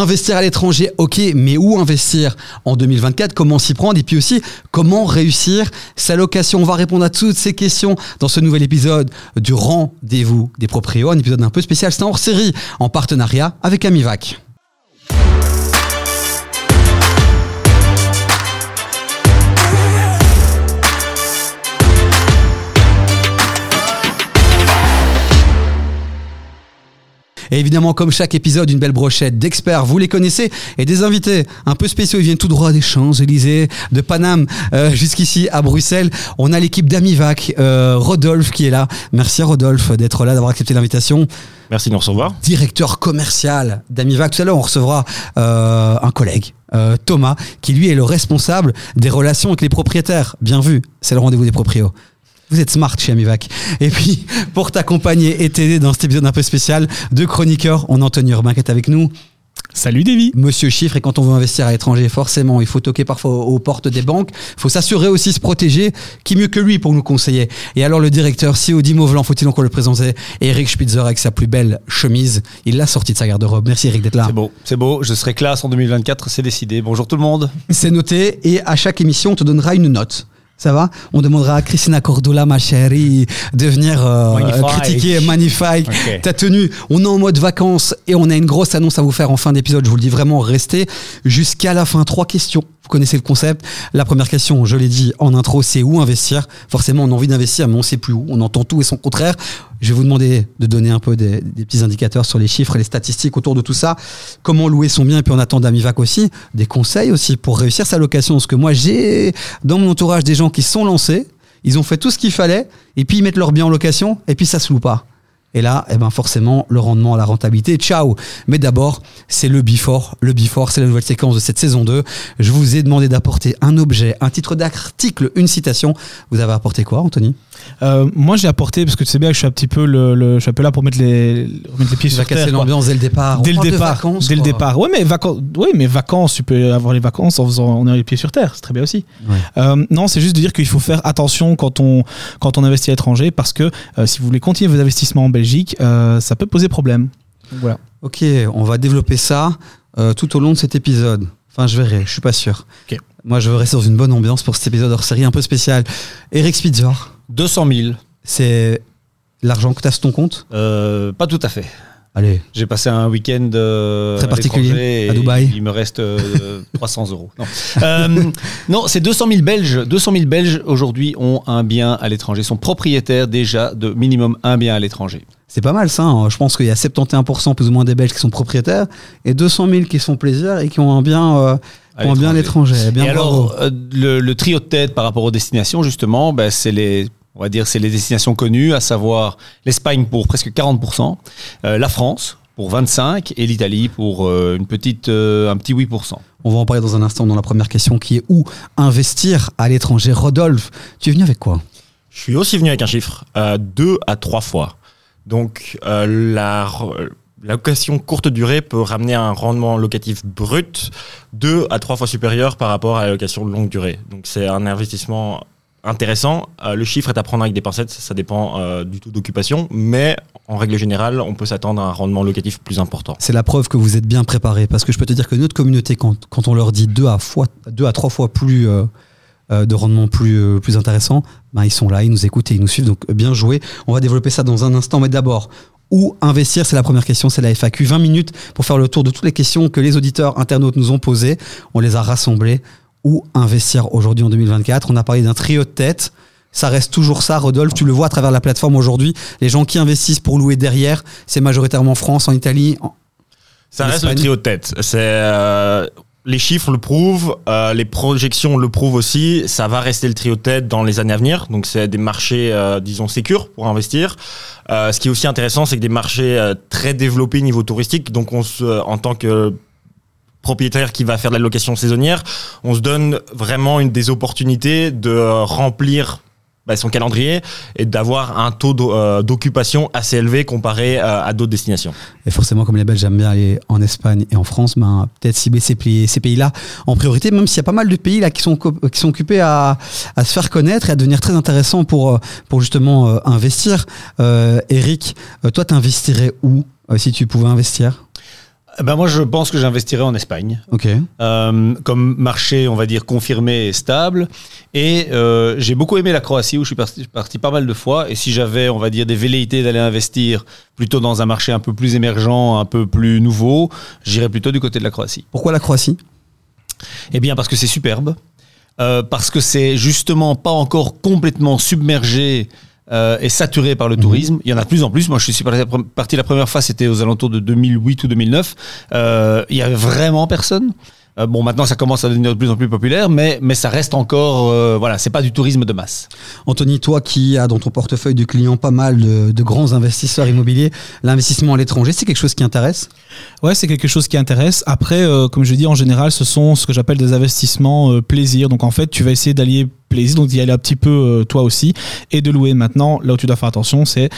Investir à l'étranger, ok, mais où investir en 2024 Comment s'y prendre? Et puis aussi, comment réussir? Sa location On va répondre à toutes ces questions dans ce nouvel épisode du Rendez-vous des Proprios, un épisode un peu spécial, c'est un hors-série en partenariat avec Amivac. Et évidemment, comme chaque épisode, une belle brochette d'experts, vous les connaissez, et des invités un peu spéciaux. Ils viennent tout droit des Champs-Élysées, de Paname euh, jusqu'ici à Bruxelles. On a l'équipe d'Amivac, euh, Rodolphe qui est là. Merci Rodolphe d'être là, d'avoir accepté l'invitation. Merci de nous recevoir. Directeur commercial d'Amivac. Tout à l'heure, on recevra euh, un collègue, euh, Thomas, qui lui est le responsable des relations avec les propriétaires. Bien vu, c'est le rendez-vous des proprios. Vous êtes smart chez Amivac. Et puis, pour t'accompagner et t'aider dans cet épisode un peu spécial, deux chroniqueurs, on a Anthony Urbain qui est avec nous. Salut Davy. Monsieur Chiffre, et quand on veut investir à l'étranger, forcément, il faut toquer parfois aux portes des banques. Il faut s'assurer aussi se protéger. Qui mieux que lui pour nous conseiller Et alors, le directeur CEO d'Imovlan, faut-il encore le présenter? Eric Spitzer avec sa plus belle chemise. Il l'a sorti de sa garde-robe. Merci Eric d'être là. C'est beau, c'est beau. Je serai classe en 2024, c'est décidé. Bonjour tout le monde. C'est noté. Et à chaque émission, on te donnera une note. Ça va On demandera à Christina Cordula, ma chérie, de venir euh, critiquer magnifique ta tenue. On est en mode vacances et on a une grosse annonce à vous faire en fin d'épisode. Je vous le dis vraiment, restez jusqu'à la fin. Trois questions connaissez le concept. La première question, je l'ai dit en intro, c'est où investir? Forcément, on a envie d'investir, mais on ne sait plus où. On entend tout et son contraire. Je vais vous demander de donner un peu des, petits indicateurs sur les chiffres et les statistiques autour de tout ça. Comment louer son bien, et puis on attend d'Amivac aussi. Des conseils aussi pour réussir sa location. Parce que moi, j'ai dans mon entourage des gens qui sont lancés, ils ont fait tout ce qu'il fallait, et puis ils mettent leur bien en location, et puis ça se loue pas. Et là, eh ben forcément, le rendement, la rentabilité, ciao. Mais d'abord, c'est le before. Le before, c'est la nouvelle séquence de cette saison 2. Je vous ai demandé d'apporter un objet, un titre d'article, une citation. Vous avez apporté quoi, Anthony? Euh, Moi, j'ai apporté, parce que tu sais bien que je suis un petit peu, le, je suis un peu là pour mettre les, mettre les pieds sur terre. l'ambiance dès le départ. Dès le départ. Vacances, dès le départ. Oui, mais vacances, oui, mais vacances, tu peux avoir les vacances en faisant, en ayant les pieds sur terre. C'est très bien aussi. Euh, non, c'est juste de dire qu'il faut faire attention quand on, quand on investit à l'étranger, parce que euh, si vous voulez continuer vos investissements en Belgique, euh, ça peut poser problème. Voilà. Ok, on va développer ça euh, tout au long de cet épisode. Enfin, je verrai, je suis pas sûr. Moi, je veux rester dans une bonne ambiance pour cet épisode hors série un peu spécial. Eric Spitzer. 200 000. C'est l'argent que tu as sur ton compte? Euh, Pas tout à fait. Allez. J'ai passé un week-end très particulier à Dubaï. Il me reste 300 euros. Non, non c'est 200 000 Belges. 200 000 Belges aujourd'hui ont un bien à l'étranger, sont propriétaires déjà de minimum un bien à l'étranger. C'est pas mal ça. Hein. Je pense qu'il y a 71% plus ou moins des Belges qui sont propriétaires et 200 000 qui sont plaisir et qui ont un bien, euh, à bien à l'étranger. Et alors, euh, le, trio de tête par rapport aux destinations, justement, ben, c'est les on va dire c'est les destinations connues, à savoir l'Espagne pour presque 40%, euh, la France pour 25% et l'Italie pour une petite, un petit 8%. On va en parler dans un instant dans la première question qui est où investir à l'étranger. Rodolphe, tu es venu avec quoi? Je suis aussi venu avec un chiffre, deux à trois fois. Donc euh, la, location courte durée peut ramener un rendement locatif brut deux à trois fois supérieur par rapport à la location longue durée. Donc c'est un investissement intéressant. Euh, le chiffre est à prendre avec des pincettes, ça dépend euh, du taux d'occupation, mais en règle générale, on peut s'attendre à un rendement locatif plus important. C'est la preuve que vous êtes bien préparé, parce que je peux te dire que notre communauté, quand, quand on leur dit deux à, fois, deux à trois fois plus euh, de rendement plus, plus intéressant, ben, ils sont là, ils nous écoutent et ils nous suivent. Donc bien joué. On va développer ça dans un instant. Mais d'abord, où investir C'est la première question, c'est la FAQ. 20 minutes pour faire le tour de toutes les questions que les auditeurs internautes nous ont posées. On les a rassemblées. Où investir aujourd'hui en 2024 On a parlé d'un trio de tête. Ça reste toujours ça, Rodolphe. Tu le vois à travers la plateforme aujourd'hui. Les gens qui investissent pour louer derrière, c'est majoritairement en France, en Italie. En... Ça reste le trio de tête. C'est euh, les chiffres le prouvent, euh, les projections le prouvent aussi. Ça va rester le trio de tête dans les années à venir. Donc, c'est des marchés, euh, disons, sécures pour investir. Ce qui est aussi intéressant, c'est que des marchés très développés niveau touristique. Donc, on se, en tant que propriétaire qui va faire de la location saisonnière, on se donne vraiment une des opportunités de remplir bah, son calendrier et d'avoir un taux euh, d'occupation assez élevé comparé euh, à d'autres destinations. Et forcément, comme les Belges aiment bien aller en Espagne et en France, ben, peut-être cibler ces pays-là en priorité, même s'il y a pas mal de pays là qui sont, qui sont occupés à, à, se faire connaître et à devenir très intéressants pour, euh, pour justement investir. Eric, toi, tu investirais où si tu pouvais investir? Ben moi, je pense que j'investirai en Espagne. Euh, comme marché, on va dire, confirmé et stable. Et euh, j'ai beaucoup aimé la Croatie, où je suis parti, parti, pas mal de fois. Et si j'avais, on va dire, des velléités d'aller investir plutôt dans un marché un peu plus émergent, un peu plus nouveau, j'irais plutôt du côté de la Croatie. Pourquoi la Croatie? Eh bien, parce que c'est superbe. Euh, parce que c'est justement pas encore complètement submergé euh, est saturé par le mhm. tourisme. Il y en a de plus en plus. Moi, je suis parti la première fois, c'était aux alentours de 2008 ou 2009. Euh, il y avait vraiment personne. Euh, bon, maintenant, ça commence à devenir de plus en plus populaire, mais, mais ça reste encore, euh, voilà, c'est pas du tourisme de masse. Anthony, toi qui as dans ton portefeuille de clients pas mal de, grands investisseurs immobiliers, l'investissement à l'étranger, c'est quelque chose qui intéresse? Ouais, c'est quelque chose qui intéresse. Après, euh, comme je dis, en général, ce sont ce que j'appelle des investissements plaisir. Donc, en fait, tu vas essayer d'allier plaisir, donc d'y aller un petit peu toi aussi, et de louer. Maintenant, là où tu dois faire attention, c'est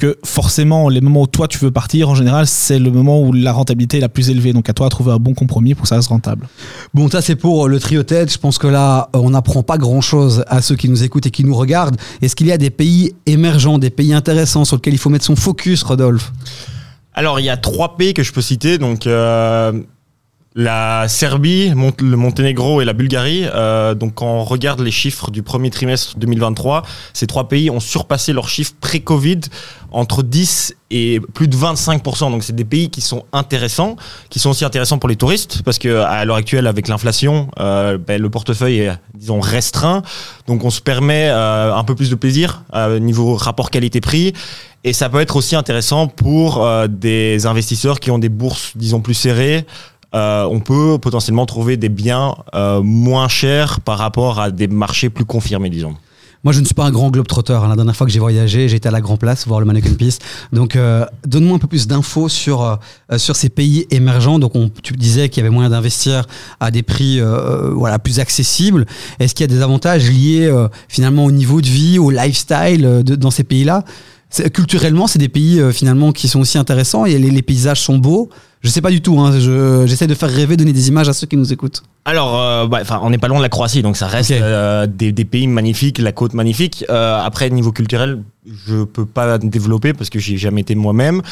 que forcément, les moments où toi tu veux partir, en général, c'est le moment où la rentabilité est la plus élevée. Donc à toi de trouver un bon compromis pour que ça reste rentable. Bon, ça c'est pour le trio tête. Je pense que là, on n'apprend pas grand-chose à ceux qui nous écoutent et qui nous regardent. Est-ce qu'il y a des pays émergents, des pays intéressants sur lesquels il faut mettre son focus, Rodolphe? Alors, il y a trois pays que je peux citer. Donc, euh, la Serbie, le Monténégro et la Bulgarie. Euh, donc, quand on regarde les chiffres du premier trimestre 2023, ces trois pays ont surpassé leurs chiffres pré-Covid entre 10 et plus de 25%. Donc, c'est des pays qui sont intéressants, qui sont aussi intéressants pour les touristes, parce que à l'heure actuelle, avec l'inflation, euh, ben, le portefeuille est, disons, restreint. Donc, on se permet euh, un peu plus de plaisir euh, niveau rapport qualité-prix. Et ça peut être aussi intéressant pour euh, des investisseurs qui ont des bourses, disons, plus serrées, euh, on peut potentiellement trouver des biens euh, moins chers par rapport à des marchés plus confirmés, disons. Moi, je ne suis pas un grand globe-trotter. Hein. La dernière fois que j'ai voyagé, j'étais à la Grand Place voir le Mannequin Peace. Donc, euh, donne-moi un peu plus d'infos sur, sur ces pays émergents. Donc, on, tu disais qu'il y avait moyen d'investir à des prix voilà, plus accessibles. Est-ce qu'il y a des avantages liés finalement au niveau de vie, au lifestyle dans ces pays-là? Culturellement, c'est des pays finalement qui sont aussi intéressants et les paysages sont beaux. Je sais pas du tout. Hein. J'essaie de faire rêver, donner des images à ceux qui nous écoutent. Alors, euh, bah, on n'est pas loin de la Croatie, donc ça reste euh, des, pays magnifiques, la côte magnifique. Euh, après, niveau culturel, je peux pas développer parce que j'ai jamais été moi-même.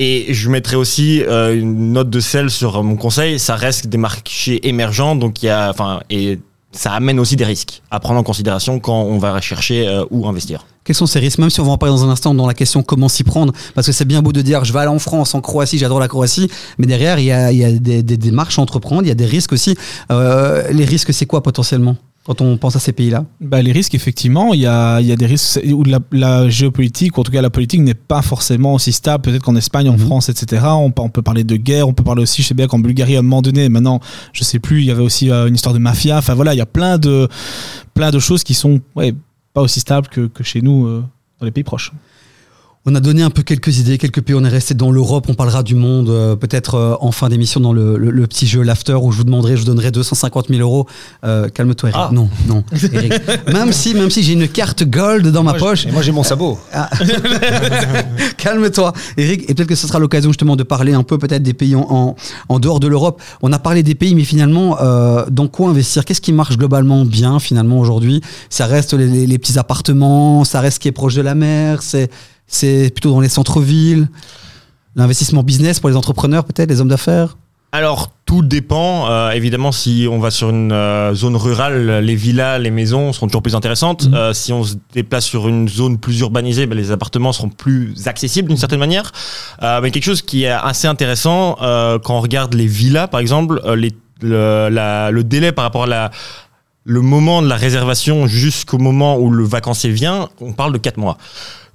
Et je mettrai aussi une note de sel sur mon conseil. Ça reste des marchés émergents, donc il y a, enfin, et ça amène aussi des risques à prendre en considération quand on va rechercher euh, où investir. Quels sont ces risques Même si on va en parler dans un instant dans la question comment s'y prendre, parce que c'est bien beau de dire je vais aller en France, en Croatie, j'adore la Croatie, mais derrière il y a, il y a des, des, des, marches à entreprendre, il y a des risques aussi. Euh, les risques, c'est quoi potentiellement quand on pense à ces pays-là? Bah, Les risques, effectivement, il y a, y a, des risques où la, géopolitique, ou en tout cas la politique, n'est pas forcément aussi stable, peut-être qu'en Espagne, en mhm. France, etc. On, on, peut parler de guerre, on peut parler aussi, je sais bien qu'en Bulgarie, à un moment donné, maintenant, je sais plus, il y avait aussi euh, une histoire de mafia. Enfin voilà, il y a plein de, plein de choses qui sont ouais, pas aussi stables que, que chez nous euh, dans les pays proches. On a donné un peu quelques idées, quelques pays. On est resté dans l'Europe. On parlera du monde euh, peut-être euh, en fin d'émission dans le, petit jeu l'after où je vous demanderai, je vous donnerai 250 000 euros. Euh, calme-toi, Eric. Ah. Non, non, Eric. même si, même si j'ai une carte gold dans ma poche. Et moi j'ai mon sabot. Ah. Calme-toi, Eric. Et peut-être que ce sera l'occasion justement de parler un peu peut-être des pays en, en, dehors de l'Europe. On a parlé des pays, mais finalement, dans quoi investir? Qu'est-ce qui marche globalement bien finalement aujourd'hui? Ça reste les, les petits appartements, ça reste ce qui est proche de la mer. C'est c'est plutôt dans les centres-villes L'investissement business pour les entrepreneurs, peut-être, les hommes d'affaires alors tout dépend. Euh, évidemment, si on va sur une euh, zone rurale, les villas, les maisons seront toujours plus intéressantes. Mhm. Euh, si on se déplace sur une zone plus urbanisée, ben, les appartements seront plus accessibles d'une certaine manière. mais quelque chose qui est assez intéressant quand on regarde les villas, par exemple, les, le, le, délai par rapport à la, le moment de la réservation jusqu'au moment où le vacancier vient, on parle de 4 mois.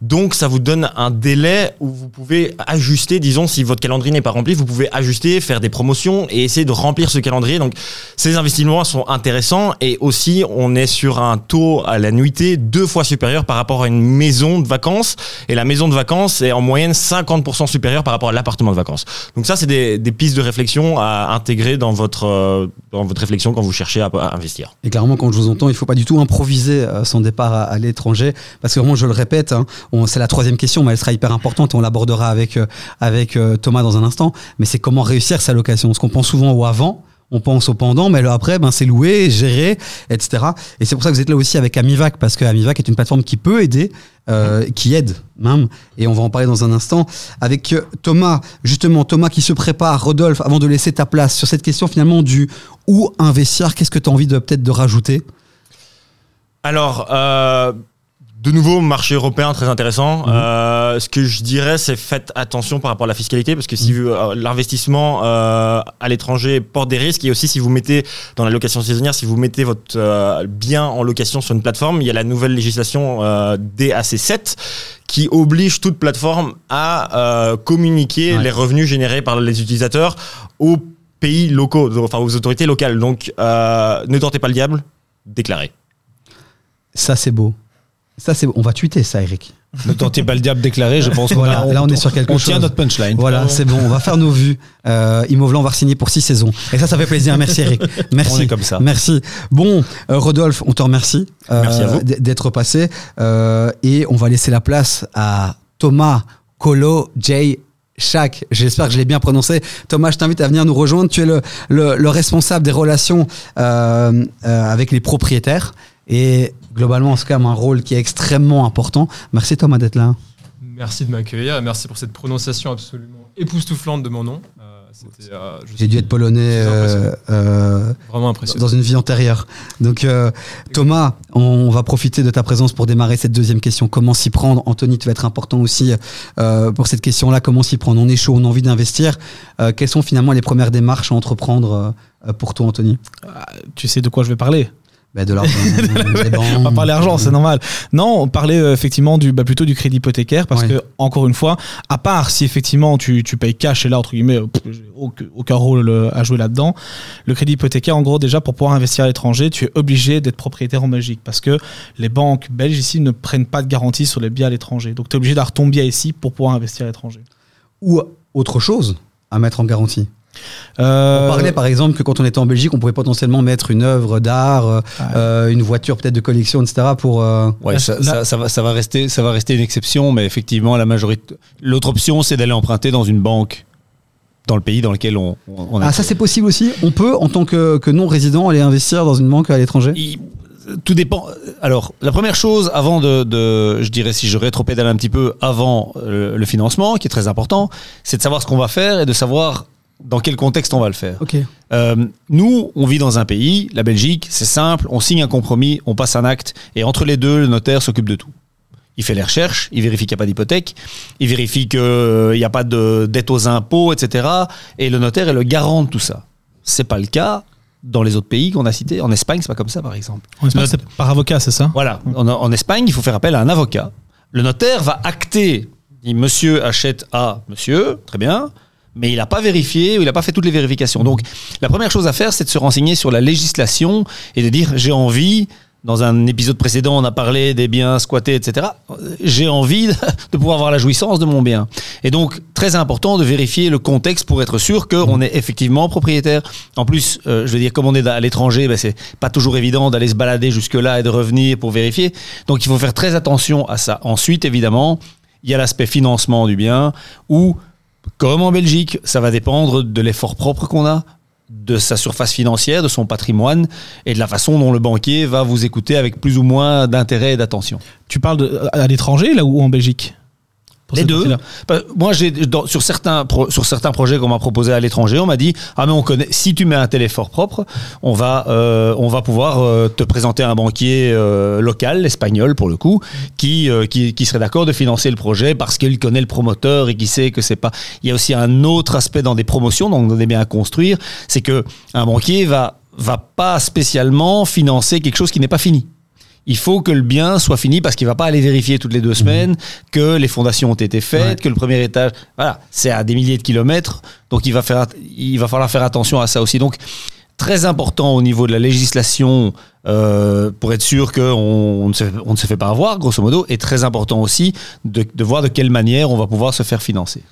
Donc ça vous donne un délai où vous pouvez ajuster, disons si votre calendrier n'est pas rempli, vous pouvez ajuster, faire des promotions et essayer de remplir ce calendrier. Donc ces investissements sont intéressants et aussi on est sur un taux à la nuitée deux fois supérieur par rapport à une maison de vacances et la maison de vacances est en moyenne 50% supérieure par rapport à l'appartement de vacances. Donc ça c'est des, pistes de réflexion à intégrer dans votre euh, dans votre réflexion quand vous cherchez à, investir. Et clairement quand je vous entends, il faut pas du tout improviser euh, son départ à, l'étranger parce que vraiment je le répète. Hein, c'est la troisième question, mais elle sera hyper importante et on l'abordera avec, euh, euh, Thomas dans un instant. Mais c'est comment réussir sa location. Ce qu'on pense souvent au avant, on pense au pendant, mais après, ben, c'est loué, géré, etc. Et c'est pour ça que vous êtes là aussi avec Amivac, parce que Amivac est une plateforme qui peut aider, euh, qui aide même, et on va en parler dans un instant, avec Thomas, justement, Thomas qui se prépare, Rodolphe, avant de laisser ta place sur cette question finalement du où investir, qu'est-ce que tu as envie peut-être de rajouter? Alors, euh, de nouveau, marché européen très intéressant. Mhm. Euh, ce que je dirais, c'est faites attention par rapport à la fiscalité, parce que si mhm. euh, l'investissement euh, à l'étranger porte des risques, et aussi si vous mettez dans la location saisonnière, si vous mettez votre bien en location sur une plateforme, il y a la nouvelle législation DAC7 qui oblige toute plateforme à communiquer les revenus générés par les utilisateurs aux pays locaux, enfin aux autorités locales. Donc, ne tentez pas le diable, déclarez. Ça, c'est beau. Ça, c'est, on va tweeter ça, Eric. Ne tentez pas le diable déclaré, je pense voilà, là, on est sur quelque on chose. On tient notre punchline. Voilà, c'est bon, on va faire nos vues. Euh, on va signer pour six saisons. Et ça, ça fait plaisir. Merci, Eric. Merci. On est comme ça. Merci. Bon, euh, Rodolphe, on te remercie euh, d'être passé. Euh, et on va laisser la place à Thomas Colo J. Chac, j'espère que je l'ai bien prononcé. Thomas, je t'invite à venir nous rejoindre. Tu es le, le, le responsable des relations euh, euh, avec les propriétaires. Et globalement, c'est quand même un rôle qui est extrêmement important. Merci Thomas d'être là. Merci de m'accueillir et merci pour cette prononciation absolument époustouflante de mon nom. Euh, euh, J'ai dû être polonais euh, vraiment impressionnant. dans une vie antérieure. Donc Thomas, on va profiter de ta présence pour démarrer cette deuxième question. Comment s'y prendre? Anthony, tu vas être important aussi pour cette question-là. Comment s'y prendre? On est chaud, on a envie d'investir. quelles sont finalement les premières démarches à entreprendre pour toi, Anthony? Tu sais de quoi je vais parler? Bah de l'argent. on va parler argent, c'est normal. Non, on parlait euh, effectivement du, bah, plutôt du crédit hypothécaire parce que, encore une fois, à part si effectivement tu, tu payes cash et là, entre guillemets, aucun, aucun rôle euh, à jouer là-dedans, le crédit hypothécaire, en gros, déjà pour pouvoir investir à l'étranger, tu es obligé d'être propriétaire en Belgique parce que les banques belges ici ne prennent pas de garantie sur les biens à l'étranger. Donc tu es obligé d'avoir ton bien ici pour pouvoir investir à l'étranger. Ou autre chose à mettre en garantie euh, on parlait par exemple que quand on était en Belgique, on pouvait potentiellement mettre une œuvre d'art, euh, euh, une voiture peut-être de collection, etc. Pour ouais, ça, va, ça, va, rester, ça va rester une exception, mais effectivement, la majorité. L'autre option, c'est d'aller emprunter dans une banque dans le pays dans lequel on, on a. Ah, ça c'est possible aussi. On peut, en tant que, que non résident, aller investir dans une banque à l'étranger? tout dépend. Alors, la première chose, avant de, de je dirais, si je rétropédale un petit peu, avant le financement, qui est très important, c'est de savoir ce qu'on va faire et de savoir dans quel contexte on va le faire. Euh, nous, on vit dans un pays, la Belgique, c'est simple, on signe un compromis, on passe un acte, et entre les deux, le notaire s'occupe de tout. Il fait les recherches, il vérifie qu'il n'y a pas d'hypothèque, il vérifie qu'il n'y a pas de dette aux impôts, etc. Et le notaire est le garant de tout ça. C'est pas le cas dans les autres pays qu'on a cités. En Espagne, c'est pas comme ça, par exemple. En Espagne, c'est par avocat, c'est ça? Voilà. En, Espagne, il faut faire appel à un avocat. Le notaire va acter. Dit monsieur achète à monsieur, très bien mais il n'a pas vérifié ou il n'a pas fait toutes les vérifications. Donc, la première chose à faire, c'est de se renseigner sur la législation et de dire j'ai envie. Dans un épisode précédent, on a parlé des biens squattés, etc. J'ai envie de pouvoir avoir la jouissance de mon bien. Et donc, très important de vérifier le contexte pour être sûr qu'on est effectivement propriétaire. En plus, euh, je veux dire, comme on est à l'étranger, ben, c'est pas toujours évident d'aller se balader jusque-là et de revenir pour vérifier. Donc, il faut faire très attention à ça. Ensuite, évidemment, il y a l'aspect financement du bien où comme en Belgique, ça va dépendre de l'effort propre qu'on a, de sa surface financière, de son patrimoine et de la façon dont le banquier va vous écouter avec plus ou moins d'intérêt et d'attention. Tu parles à l'étranger là ou en Belgique? Les deux. Bah, moi, j'ai sur certains sur certains projets qu'on m'a proposé à l'étranger, on m'a dit ah mais on connaît. Si tu mets un tel effort propre, on va euh, on va pouvoir euh, te présenter un banquier euh, local, espagnol pour le coup, qui qui, qui, serait d'accord de financer le projet parce qu'il connaît le promoteur et qui sait que c'est pas. Il y a aussi un autre aspect dans des promotions, donc on est bien à construire, c'est que un banquier va va pas spécialement financer quelque chose qui n'est pas fini il faut que le bien soit fini parce qu'il va pas aller vérifier toutes les deux semaines mhm. que les fondations ont été faites, que le premier étage, voilà, c'est à des milliers de kilomètres, donc il va faire, il va falloir faire attention à ça aussi. Donc très important au niveau de la législation euh, pour être sûr qu'on on ne, se, on ne se fait pas avoir, grosso modo, et très important aussi de, de voir de quelle manière on va pouvoir se faire financer.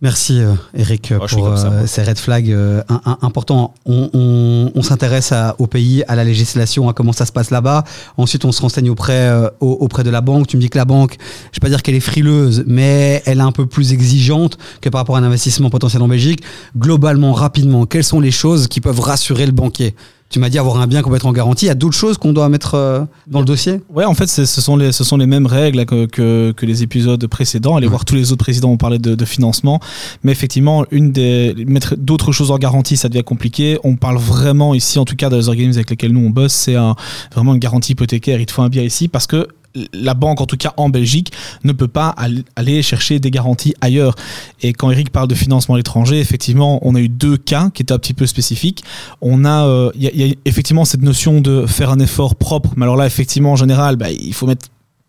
Merci euh, Eric oh, pour euh, ces red flags euh, importants. On, s'intéresse au pays, à la législation, à comment ça se passe là-bas. Ensuite, on se renseigne auprès, auprès de la banque. Tu me dis que la banque, je ne vais pas dire qu'elle est frileuse, mais elle est un peu plus exigeante que par rapport à un investissement potentiel en Belgique. Globalement, rapidement, quelles sont les choses qui peuvent rassurer le banquier? Tu m'as dit avoir un bien complètement garanti. Il y a d'autres choses qu'on doit mettre euh, dans le dossier? Ouais, en fait, ce sont, les, ce sont les mêmes règles que, que, les épisodes précédents. Allez voir tous les autres présidents ont parlé de, de financement. Mais effectivement, une des, mettre d'autres choses en garantie, ça devient compliqué. On parle vraiment ici, en tout cas, dans les organismes avec lesquels nous on bosse, c'est un, vraiment une garantie hypothécaire. Il te faut un bien ici parce que la banque, en tout cas en Belgique, ne peut pas aller chercher des garanties ailleurs. Et quand Eric parle de financement à l'étranger, effectivement, on a eu deux cas qui étaient un petit peu spécifiques. On a, euh, il y, a effectivement cette notion de faire un effort propre, mais alors là, effectivement, en général, bah, il faut mettre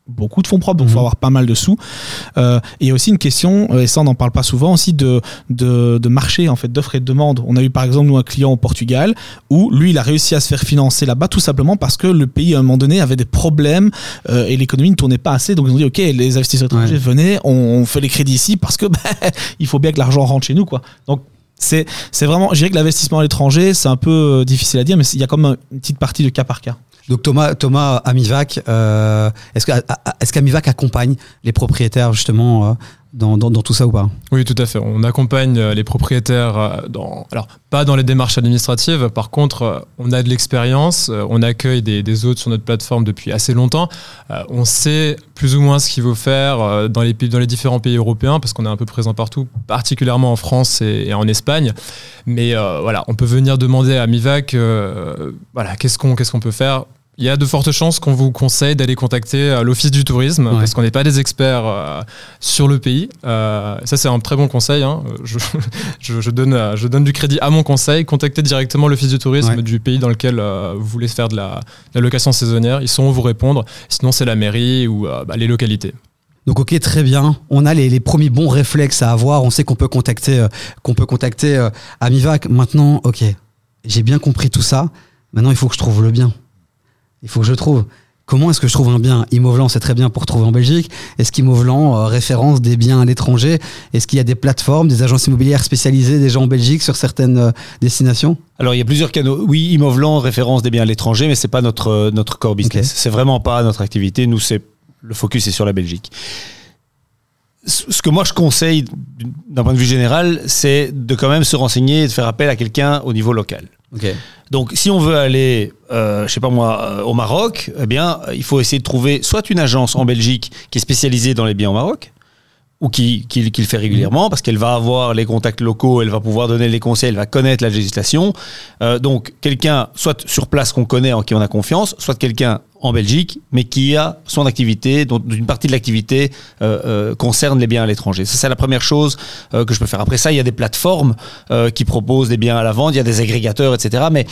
beaucoup de fonds propres, donc il faut mhm. avoir pas mal de sous. Euh, et il y a aussi une question, euh, et ça on n'en parle pas souvent, aussi de, de, marché, en fait, d'offres et de demande. On a eu par exemple nous un client au Portugal où lui il a réussi à se faire financer là-bas tout simplement parce que le pays à un moment donné avait des problèmes euh, et l'économie ne tournait pas assez. Donc ils ont dit ok les investisseurs étrangers venez, on, fait les crédits ici parce que bah, il faut bien que l'argent rentre chez nous quoi. Donc c'est, c'est vraiment, je dirais que l'investissement à l'étranger, c'est un peu difficile à dire, mais il y a comme une petite partie de cas par cas. Donc Thomas, Thomas Amivac, euh, est-ce qu'Amivac accompagne les propriétaires justement euh, dans, tout ça ou pas? Oui, tout à fait. On accompagne euh, les propriétaires dans, alors pas dans les démarches administratives. Par contre, on a de l'expérience, on accueille des, des, hôtes sur notre plateforme depuis assez longtemps. on sait plus ou moins ce qu'il faut faire dans les, dans les différents pays européens parce qu'on est un peu présent partout, particulièrement en France et, en Espagne. Mais voilà, on peut venir demander à Amivac, voilà, qu'est-ce qu'on qu'est-ce qu'on peut faire il y a de fortes chances qu'on vous conseille d'aller contacter euh, l'Office du tourisme parce qu'on n'est pas des experts euh, sur le pays. Euh, ça, c'est un très bon conseil. Hein. Je, donne, je donne du crédit à mon conseil. Contactez directement l'Office du tourisme du pays dans lequel vous voulez faire de la, location saisonnière. Ils sauront vous répondre. Sinon, c'est la mairie ou bah, les localités. Donc ok, très bien. On a les, premiers bons réflexes à avoir. On sait qu'on peut contacter, qu'on peut contacter Amivac. Maintenant, ok, j'ai bien compris tout ça. Maintenant, il faut que je trouve le bien. Il faut que je trouve. Comment est-ce que je trouve un bien? Immovelant, c'est très bien pour trouver en Belgique. Est-ce qu'Immovelant euh, référence des biens à l'étranger? Est-ce qu'il y a des plateformes, des agences immobilières spécialisées déjà en Belgique sur certaines euh, destinations? Alors, il y a plusieurs canaux. Oui, Immovelant référence des biens à l'étranger, mais c'est pas notre, euh, notre core business. C'est vraiment pas notre activité. Nous, c'est le focus est sur la Belgique. Ce que moi je conseille d'un point de vue général, c'est de quand même se renseigner et de faire appel à quelqu'un au niveau local. Donc, si on veut aller, euh, je sais pas moi, euh, au Maroc, eh bien, il faut essayer de trouver soit une agence en Belgique qui est spécialisée dans les biens au Maroc, ou qui, qui, le fait régulièrement, parce qu'elle va avoir les contacts locaux, elle va pouvoir donner les conseils, elle va connaître la législation. Euh, donc, quelqu'un, soit sur place qu'on connaît, en qui on a confiance, soit quelqu'un en Belgique, mais qui a son activité, dont une partie de l'activité euh, euh, concerne les biens à l'étranger. Ça, c'est la première chose que je peux faire. Après ça, il y a des plateformes qui proposent des biens à la vente, il y a des agrégateurs, etc. Mais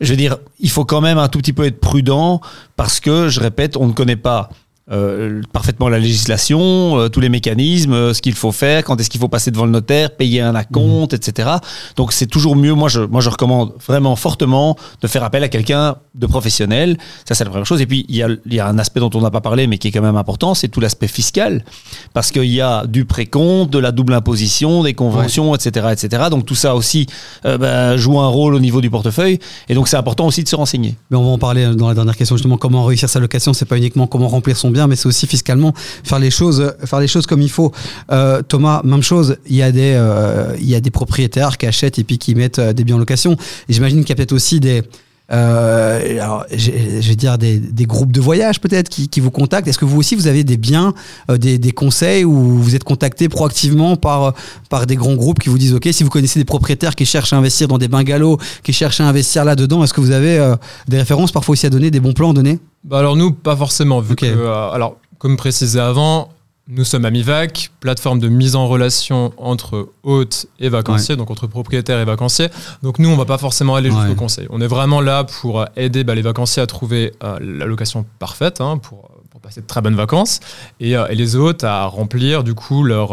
je veux dire, il faut quand même un tout petit peu être prudent, parce que, je répète, on ne connaît pas euh, parfaitement la législation, euh, tous les mécanismes, euh, ce qu'il faut faire, quand est-ce qu'il faut passer devant le notaire, payer un acompte, etc. Donc c'est toujours mieux. Moi je, moi, je recommande vraiment fortement de faire appel à quelqu'un de professionnel. Ça, c'est la première chose. Et puis, il y a, il y a un aspect dont on n'a pas parlé, mais qui est quand même important, c'est tout l'aspect fiscal. Parce qu'il y a du précompte, de la double imposition, des conventions, etc., etc. Donc tout ça aussi bah, joue un rôle au niveau du portefeuille. Et donc c'est important aussi de se renseigner. Mais on va en parler dans la dernière question, justement, comment réussir sa location. C'est pas uniquement comment remplir son bien mais c'est aussi fiscalement faire les choses, faire les choses comme il faut. Euh, Thomas, même chose. Il y a des, euh, il y a des propriétaires qui achètent et puis qui mettent euh, des biens en location. J'imagine qu'il y a peut-être aussi des alors, je, vais dire des, groupes de voyage peut-être qui, vous contactent. Est-ce que vous aussi vous avez des biens, des, des, conseils ou vous êtes contacté proactivement par, par des grands groupes qui vous disent OK, si vous connaissez des propriétaires qui cherchent à investir dans des bungalows, qui cherchent à investir là-dedans, est-ce que vous avez des références parfois aussi à donner, des bons plans à donner? Bah alors nous, pas forcément, vu que, euh, alors, comme précisé avant, nous sommes Amivac, plateforme de mise en relation entre hôtes et vacanciers, donc entre propriétaires et vacanciers. Donc nous, on va pas forcément aller jusqu'au conseil. On est vraiment là pour aider bah, les vacanciers à trouver euh, la location parfaite hein, pour, pour, passer de très bonnes vacances et, euh, et, les hôtes à remplir, du coup, leur,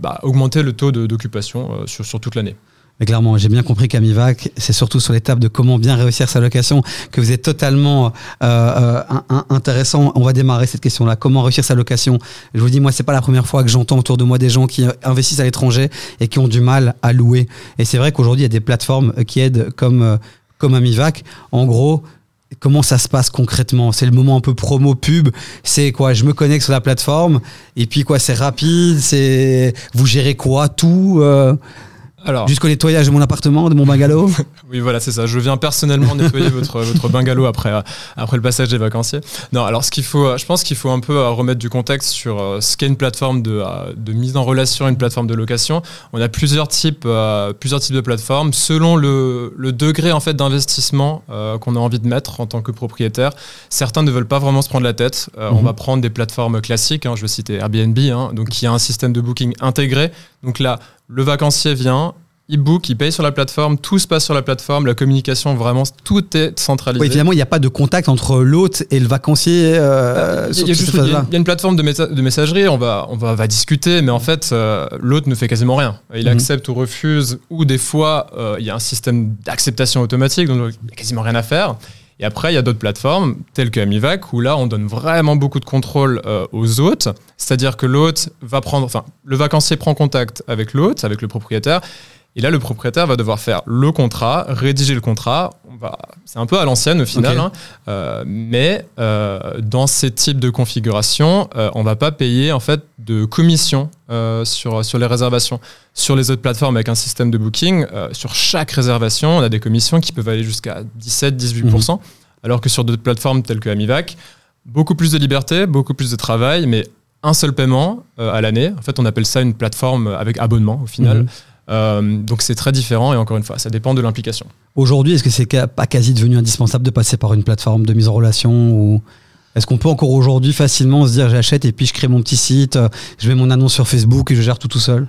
bah, augmenter le taux d'occupation sur, sur toute l'année. Mais clairement, j'ai bien compris qu'Amivac, c'est surtout sur l'étape de comment bien réussir sa location que vous êtes totalement euh, euh intéressant. On va démarrer cette question-là. Comment réussir sa location? Je vous dis, moi, c'est pas la première fois que j'entends autour de moi des gens qui investissent à l'étranger et qui ont du mal à louer. Et c'est vrai qu'aujourd'hui, il y a des plateformes qui aident comme, euh, comme Amivac. En gros, comment ça se passe concrètement? C'est le moment un peu promo pub. C'est quoi? Je me connecte sur la plateforme et puis quoi? C'est rapide? C'est vous gérez quoi? Tout euh, alors, Jusqu'au nettoyage de mon appartement, de mon bungalow Oui, voilà, c'est ça. Je viens personnellement nettoyer votre, votre bungalow après, euh, après le passage des vacanciers. Non, alors ce qu'il faut, euh, je pense qu'il faut un peu euh, remettre du contexte sur ce qu'est une plateforme de, de, mise en relation, une plateforme de location. On a plusieurs types, plusieurs types de plateformes selon le, le degré en fait d'investissement qu'on a envie de mettre en tant que propriétaire. Certains ne veulent pas vraiment se prendre la tête. On mhm. va prendre des plateformes classiques. Hein, je vais citer Airbnb, hein, donc qui a un système de booking intégré. Donc là, le vacancier vient, il book, il paye sur la plateforme, tout se passe sur la plateforme, la communication, vraiment, tout est centralisé. Oui, évidemment, il n'y a pas de contact entre l'hôte et le vacancier. Euh, il, y a, une plateforme de, messagerie, on va, on va, discuter, mais en fait, euh, l'hôte ne fait quasiment rien. Il mhm. accepte ou refuse, ou des fois, euh, il y a un système d'acceptation automatique, donc il n'y a quasiment rien à faire. Et après, il y a d'autres plateformes, telles que Amivac, où là, on donne vraiment beaucoup de contrôle euh, aux hôtes. C'est-à-dire que l'hôte va prendre, enfin, le vacancier prend contact avec l'hôte, avec le propriétaire, et là, le propriétaire va devoir faire le contrat, rédiger le contrat. C'est un peu à l'ancienne au final, hein. euh, mais euh, dans ces types de configurations, on va pas payer en fait de commission sur, sur les réservations. Sur les autres plateformes avec un système de booking, sur chaque réservation, on a des commissions qui peuvent aller jusqu'à 17-18%, mhm. alors que sur d'autres plateformes telles que Amivac, beaucoup plus de liberté, beaucoup plus de travail, mais un seul paiement à l'année. En fait, on appelle ça une plateforme avec abonnement au final. Mhm. Euh, donc c'est très différent et encore une fois, ça dépend de l'implication. Aujourd'hui, est-ce que c'est pas quasi devenu indispensable de passer par une plateforme de mise en relation ou est-ce qu'on peut encore aujourd'hui facilement se dire j'achète et puis je crée mon petit site, je mets mon annonce sur Facebook et je gère tout tout seul?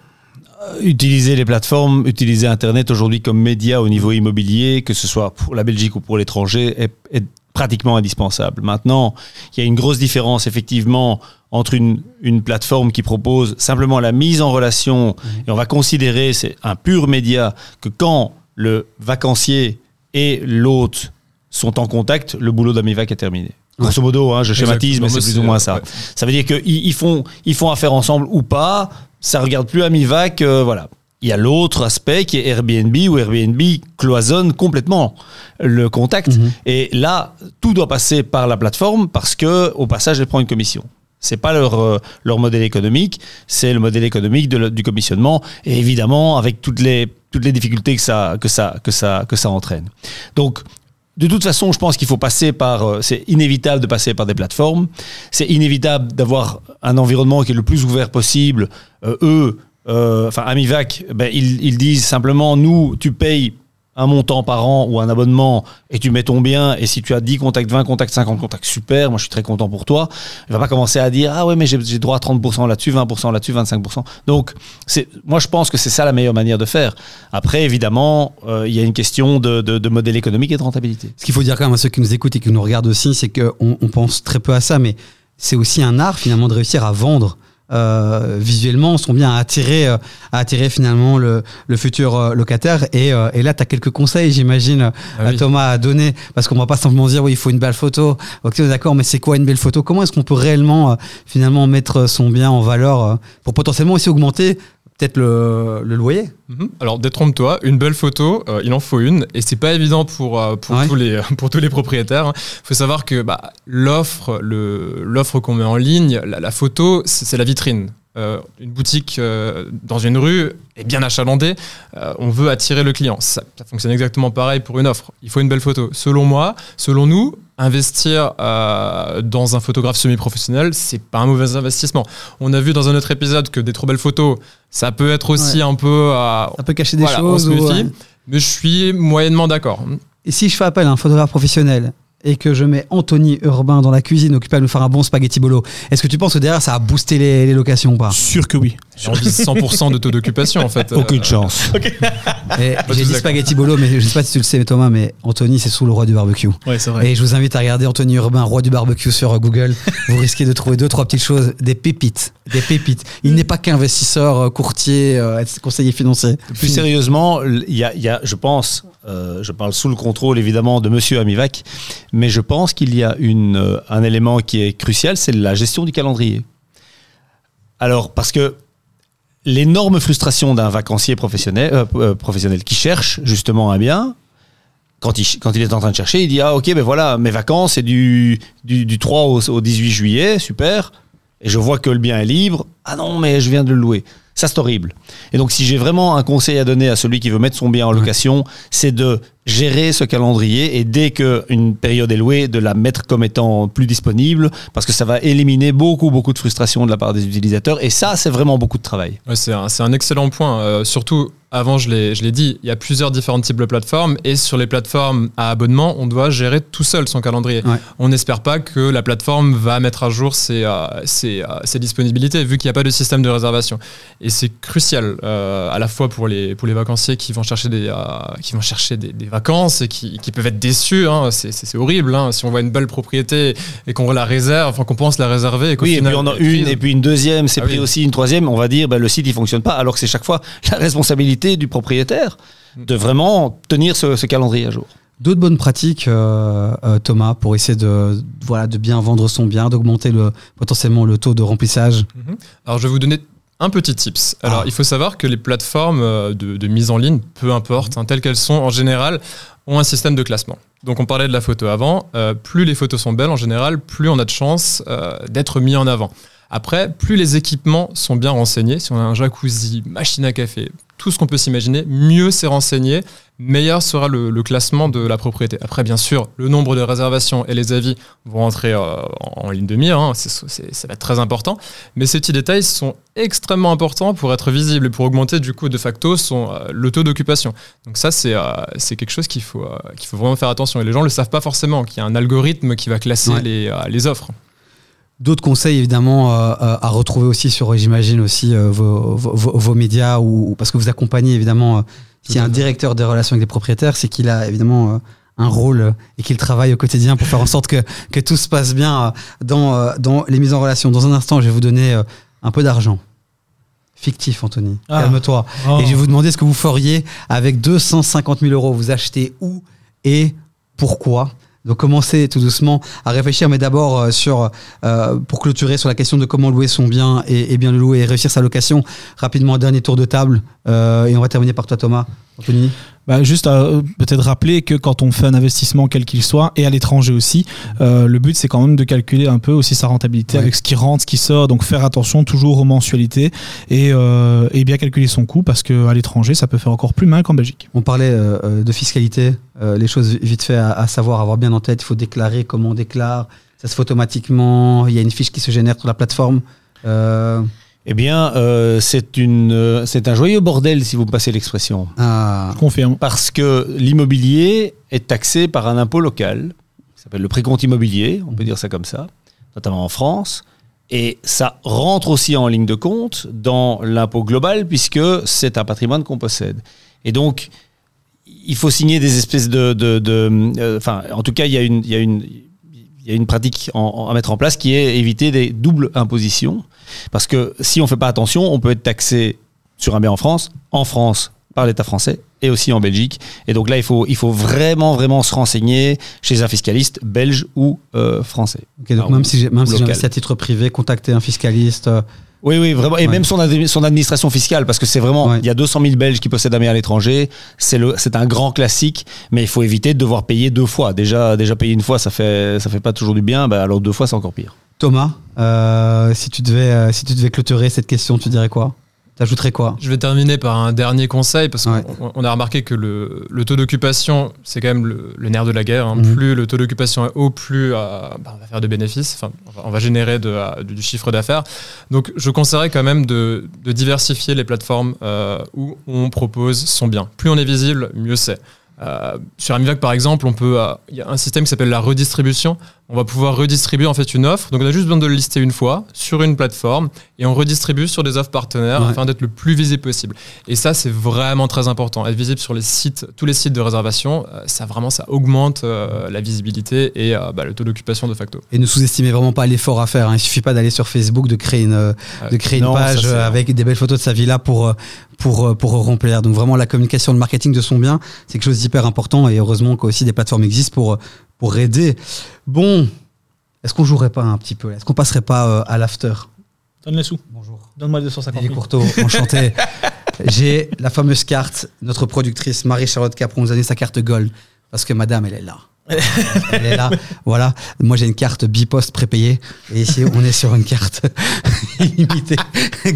Euh, Utiliser les plateformes, utiliser Internet aujourd'hui comme média au niveau immobilier, que ce soit pour la Belgique ou pour l'étranger, est pratiquement indispensable. Maintenant, il y a une grosse différence effectivement entre une, une plateforme qui propose simplement la mise en relation, et on va considérer, c'est un pur média, que quand le vacancier et l'hôte sont en contact, le boulot d'Amivac est terminé. Grosso modo, hein, je schématise, mais c'est plus ou moins ça. Ça veut dire qu'ils ils font, ils font affaire ensemble ou pas, ça regarde plus Amivac, euh, voilà. Il y a l'autre aspect qui est Airbnb, où Airbnb cloisonne complètement le contact. Mhm. Et là, tout doit passer par la plateforme parce que, au passage, elle prend une commission. C'est pas leur, euh, leur modèle économique, c'est le modèle économique du commissionnement, et évidemment avec toutes les, toutes les difficultés que ça, que ça, que ça, que ça entraîne. Donc, de toute façon, je pense qu'il faut passer par. Euh, c'est inévitable de passer par des plateformes. C'est inévitable d'avoir un environnement qui est le plus ouvert possible. Euh, eux, euh, enfin Amivac, ben, ils, disent simplement, nous, tu payes un montant par an ou un abonnement et tu mets ton bien et si tu as 10 contacts, 20 contacts, 50 contacts, super, moi je suis très content pour toi. Il va pas commencer à dire ah ouais mais j'ai droit à 30% là-dessus, 20% là-dessus, 25%. Donc moi je pense que c'est ça la meilleure manière de faire. Après évidemment euh, il y a une question de, de, modèle économique et de rentabilité. Ce qu'il faut dire quand même à ceux qui nous écoutent et qui nous regardent aussi, c'est qu'on on pense très peu à ça, mais c'est aussi un art finalement de réussir à vendre euh, visuellement sont bien à attirer, euh, à attirer finalement le, le futur euh, locataire. Et, et là, tu as quelques conseils, j'imagine, ah Thomas, à donner, parce qu'on va pas simplement dire, oui, il faut une belle photo. Ok, d'accord, mais c'est quoi une belle photo? Comment est-ce qu'on peut réellement finalement mettre son bien en valeur pour potentiellement aussi augmenter peut-être le, le, loyer. Mhm. Alors détrompe-toi, une belle photo, il en faut une, et c'est pas évident pour pour tous les pour tous les propriétaires. Il hein. faut savoir que bah, l'offre le l'offre qu'on met en ligne, la, la photo, c'est la vitrine. Euh, une boutique euh, dans une rue est bien achalandée, euh, on veut attirer le client. Ça, fonctionne exactement pareil pour une offre. Il faut une belle photo. Selon moi, selon nous, investir dans un photographe semi-professionnel, c'est pas un mauvais investissement. On a vu dans un autre épisode que des trop belles photos, ça peut être aussi un peu. ça peut cacher des choses. mais je suis moyennement d'accord. Et si je fais appel à un photographe professionnel et que je mets Anthony Urbain dans la cuisine occupé à nous faire un bon spaghetti bolo, est-ce que tu penses que derrière ça a boosté les, locations ou pas? Sûr que oui. On vise 100% de taux d'occupation en fait. Aucune euh, chance. J'ai dit spaghetti bolo, mais je sais pas si tu le sais, Thomas, mais Anthony, c'est sous le roi du barbecue. Ouais, c'est vrai. Et je vous invite à regarder Anthony Urbain, roi du barbecue sur Google. vous risquez de trouver deux, trois petites choses, des pépites. Des pépites. Il n'est pas qu'investisseur, euh, courtier, euh, conseiller financier. Plus sérieusement, il y a, y a, je pense, je parle sous le contrôle évidemment de monsieur Amivac, mais je pense qu'il y a une, un élément qui est crucial, c'est la gestion du calendrier. Alors, parce que l'énorme frustration d'un vacancier professionnel, euh, euh, professionnel qui cherche justement un bien, quand il, quand il est en train de chercher, il dit Ah, ok, ben voilà, mes vacances, c'est du, du, 3 au, au 18 juillet, super. Et je vois que le bien est libre. Ah non, mais je viens de le louer. Ça, c'est horrible. Et donc, si j'ai vraiment un conseil à donner à celui qui veut mettre son bien en location, c'est de gérer ce calendrier et dès qu'une période est louée, de la mettre comme étant plus disponible parce que ça va éliminer beaucoup, beaucoup de frustration de la part des utilisateurs. Et ça, c'est vraiment beaucoup de travail. c'est un, un, excellent point. Euh, surtout, avant, je l'ai dit, il y a plusieurs différents types de plateformes et sur les plateformes à abonnement, on doit gérer tout seul son calendrier. On n'espère pas que la plateforme va mettre à jour ses, euh, ses, euh, ses disponibilités vu qu'il n'y a pas de système de réservation. Et c'est crucial à la fois pour les, pour les vacanciers qui vont chercher des, qui vont chercher des, des vacances et qui, peuvent être déçus. Hein. C'est horrible hein. si on voit une belle propriété et qu'on la réserve, enfin qu'on pense la réserver. Et oui, et puis on a une, et puis une deuxième, c'est ah pris aussi une troisième. On va dire, bah, le site il fonctionne pas, alors que c'est chaque fois la responsabilité du propriétaire de vraiment tenir ce, calendrier à jour. D'autres bonnes pratiques, euh, euh, Thomas, pour essayer de, voilà, de bien vendre son bien, d'augmenter le, potentiellement le taux de remplissage? Mhm. Alors, je vais vous donner un petit tips. Alors, ah. il faut savoir que les plateformes euh, de, mise en ligne, peu importe, hein, telles qu'elles sont en général, ont un système de classement. Donc, on parlait de la photo avant. Euh, plus les photos sont belles en général, plus on a de chances euh, d'être mis en avant. Après, plus les équipements sont bien renseignés, si on a un jacuzzi, machine à café, tout ce qu'on peut s'imaginer, mieux c'est renseigné, meilleur sera le, classement de la propriété. Après, bien sûr, le nombre de réservations et les avis vont rentrer euh, en, ligne de mire, hein, ça va être très important, mais ces petits détails sont extrêmement importants pour être visibles et pour augmenter du coup de facto son, euh, le taux d'occupation. Donc ça, c'est euh, quelque chose qu'il faut, qu'il faut vraiment faire attention, et les gens ne le savent pas forcément, qu'il y a un algorithme qui va classer les, les offres. D'autres conseils évidemment à retrouver aussi sur, j'imagine aussi vos, vos, médias ou parce que vous accompagnez évidemment s'il y a un directeur des relations avec les propriétaires, c'est qu'il a évidemment euh, un rôle euh, et qu'il travaille au quotidien pour faire en sorte que, que tout se passe bien euh, dans, dans les mises en relation. Dans un instant, je vais vous donner un peu d'argent. Fictif, Anthony. Ah. Calme-toi. Oh. Et je vais vous demander ce que vous feriez avec 250 000 euros. Vous achetez où et pourquoi? Donc commencez tout doucement à réfléchir, mais d'abord euh, sur euh, pour clôturer sur la question de comment louer son bien et, bien le louer et réussir sa location. Rapidement, dernier tour de table euh, et on va terminer par toi, Thomas. Bah, juste peut-être rappeler que quand on fait un investissement quel qu'il soit et à l'étranger aussi, le but c'est quand même de calculer un peu aussi sa rentabilité avec ce qui rentre, ce qui sort. Donc faire attention toujours aux mensualités et, et bien calculer son coût parce qu'à l'étranger ça peut faire encore plus mal qu'en Belgique. On parlait de fiscalité, les choses vite fait à, à, savoir, avoir bien en tête. Il faut déclarer comment on déclare. Ça se fait automatiquement. Il y a une fiche qui se génère sur la plateforme. Eh bien, euh, c'est une, euh, c'est un joyeux bordel si vous me passez l'expression. Ah, confirme. Parce que l'immobilier est taxé par un impôt local, qui s'appelle le précompte immobilier, on peut dire ça comme ça, notamment en France. Et ça rentre aussi en ligne de compte dans l'impôt global puisque c'est un patrimoine qu'on possède. Et donc, il faut signer des espèces de, de, euh, enfin, en tout cas, il y a une, il y a une, il y a une pratique à mettre en place qui est éviter des doubles impositions. Parce que si on ne fait pas attention, on peut être taxé sur un bien en France, en France par l'État français et aussi en Belgique. Et donc là, il faut, il faut vraiment, vraiment se renseigner chez un fiscaliste belge ou euh, français. donc même si, même si j'investis à titre privé, contacter un fiscaliste. Oui, oui, vraiment. Et même son, son administration fiscale, parce que c'est vraiment, il y a 200 000 Belges qui possèdent un bien à l'étranger. C'est le, c'est un grand classique, mais il faut éviter de devoir payer deux fois. Déjà, déjà payer une fois, ça fait, ça fait pas toujours du bien. Bah, alors deux fois, c'est encore pire. Thomas, euh, si tu devais, euh, si tu devais clôturer cette question, tu dirais quoi? T'ajouterais quoi? Je vais terminer par un dernier conseil parce qu'on a remarqué que le, taux d'occupation, c'est quand même le, nerf de la guerre. Hein. Mhm. Plus le taux d'occupation est haut, plus euh, bah, on va faire de bénéfices, enfin, on va générer de, du chiffre d'affaires. Donc je conseillerais quand même de, diversifier les plateformes où on propose son bien. Plus on est visible, mieux c'est. Euh, sur Amivac, par exemple, on peut, euh, il y a un système qui s'appelle la redistribution. On va pouvoir redistribuer en fait une offre. Donc, on a juste besoin de le lister une fois sur une plateforme et on redistribue sur des offres partenaires afin d'être le plus visible possible. Et ça, c'est vraiment très important. Être visible sur les sites, tous les sites de réservation, euh, ça vraiment, ça augmente la visibilité et bah, le taux d'occupation de facto. Et ne sous-estimez vraiment pas l'effort à faire. Hein. Il suffit pas d'aller sur Facebook, de créer une, de créer une page avec des belles photos de sa villa pour pour, pour remplir. Donc vraiment la communication, le marketing de son bien, c'est quelque chose d'hyper important et heureusement qu'aussi des plateformes existent pour, pour aider. Bon, est-ce qu'on jouerait pas un petit peu Est-ce qu'on passerait pas euh, à l'after? Donne les sous. Bonjour. Donne-moi 250 000. Courteau, enchanté. J'ai la fameuse carte, notre productrice Marie-Charlotte Capron nous a donné sa carte Gold parce que madame, elle est là. Elle est là. Voilà. Moi, j'ai une carte bipost prépayée. Et ici, on est sur une carte illimitée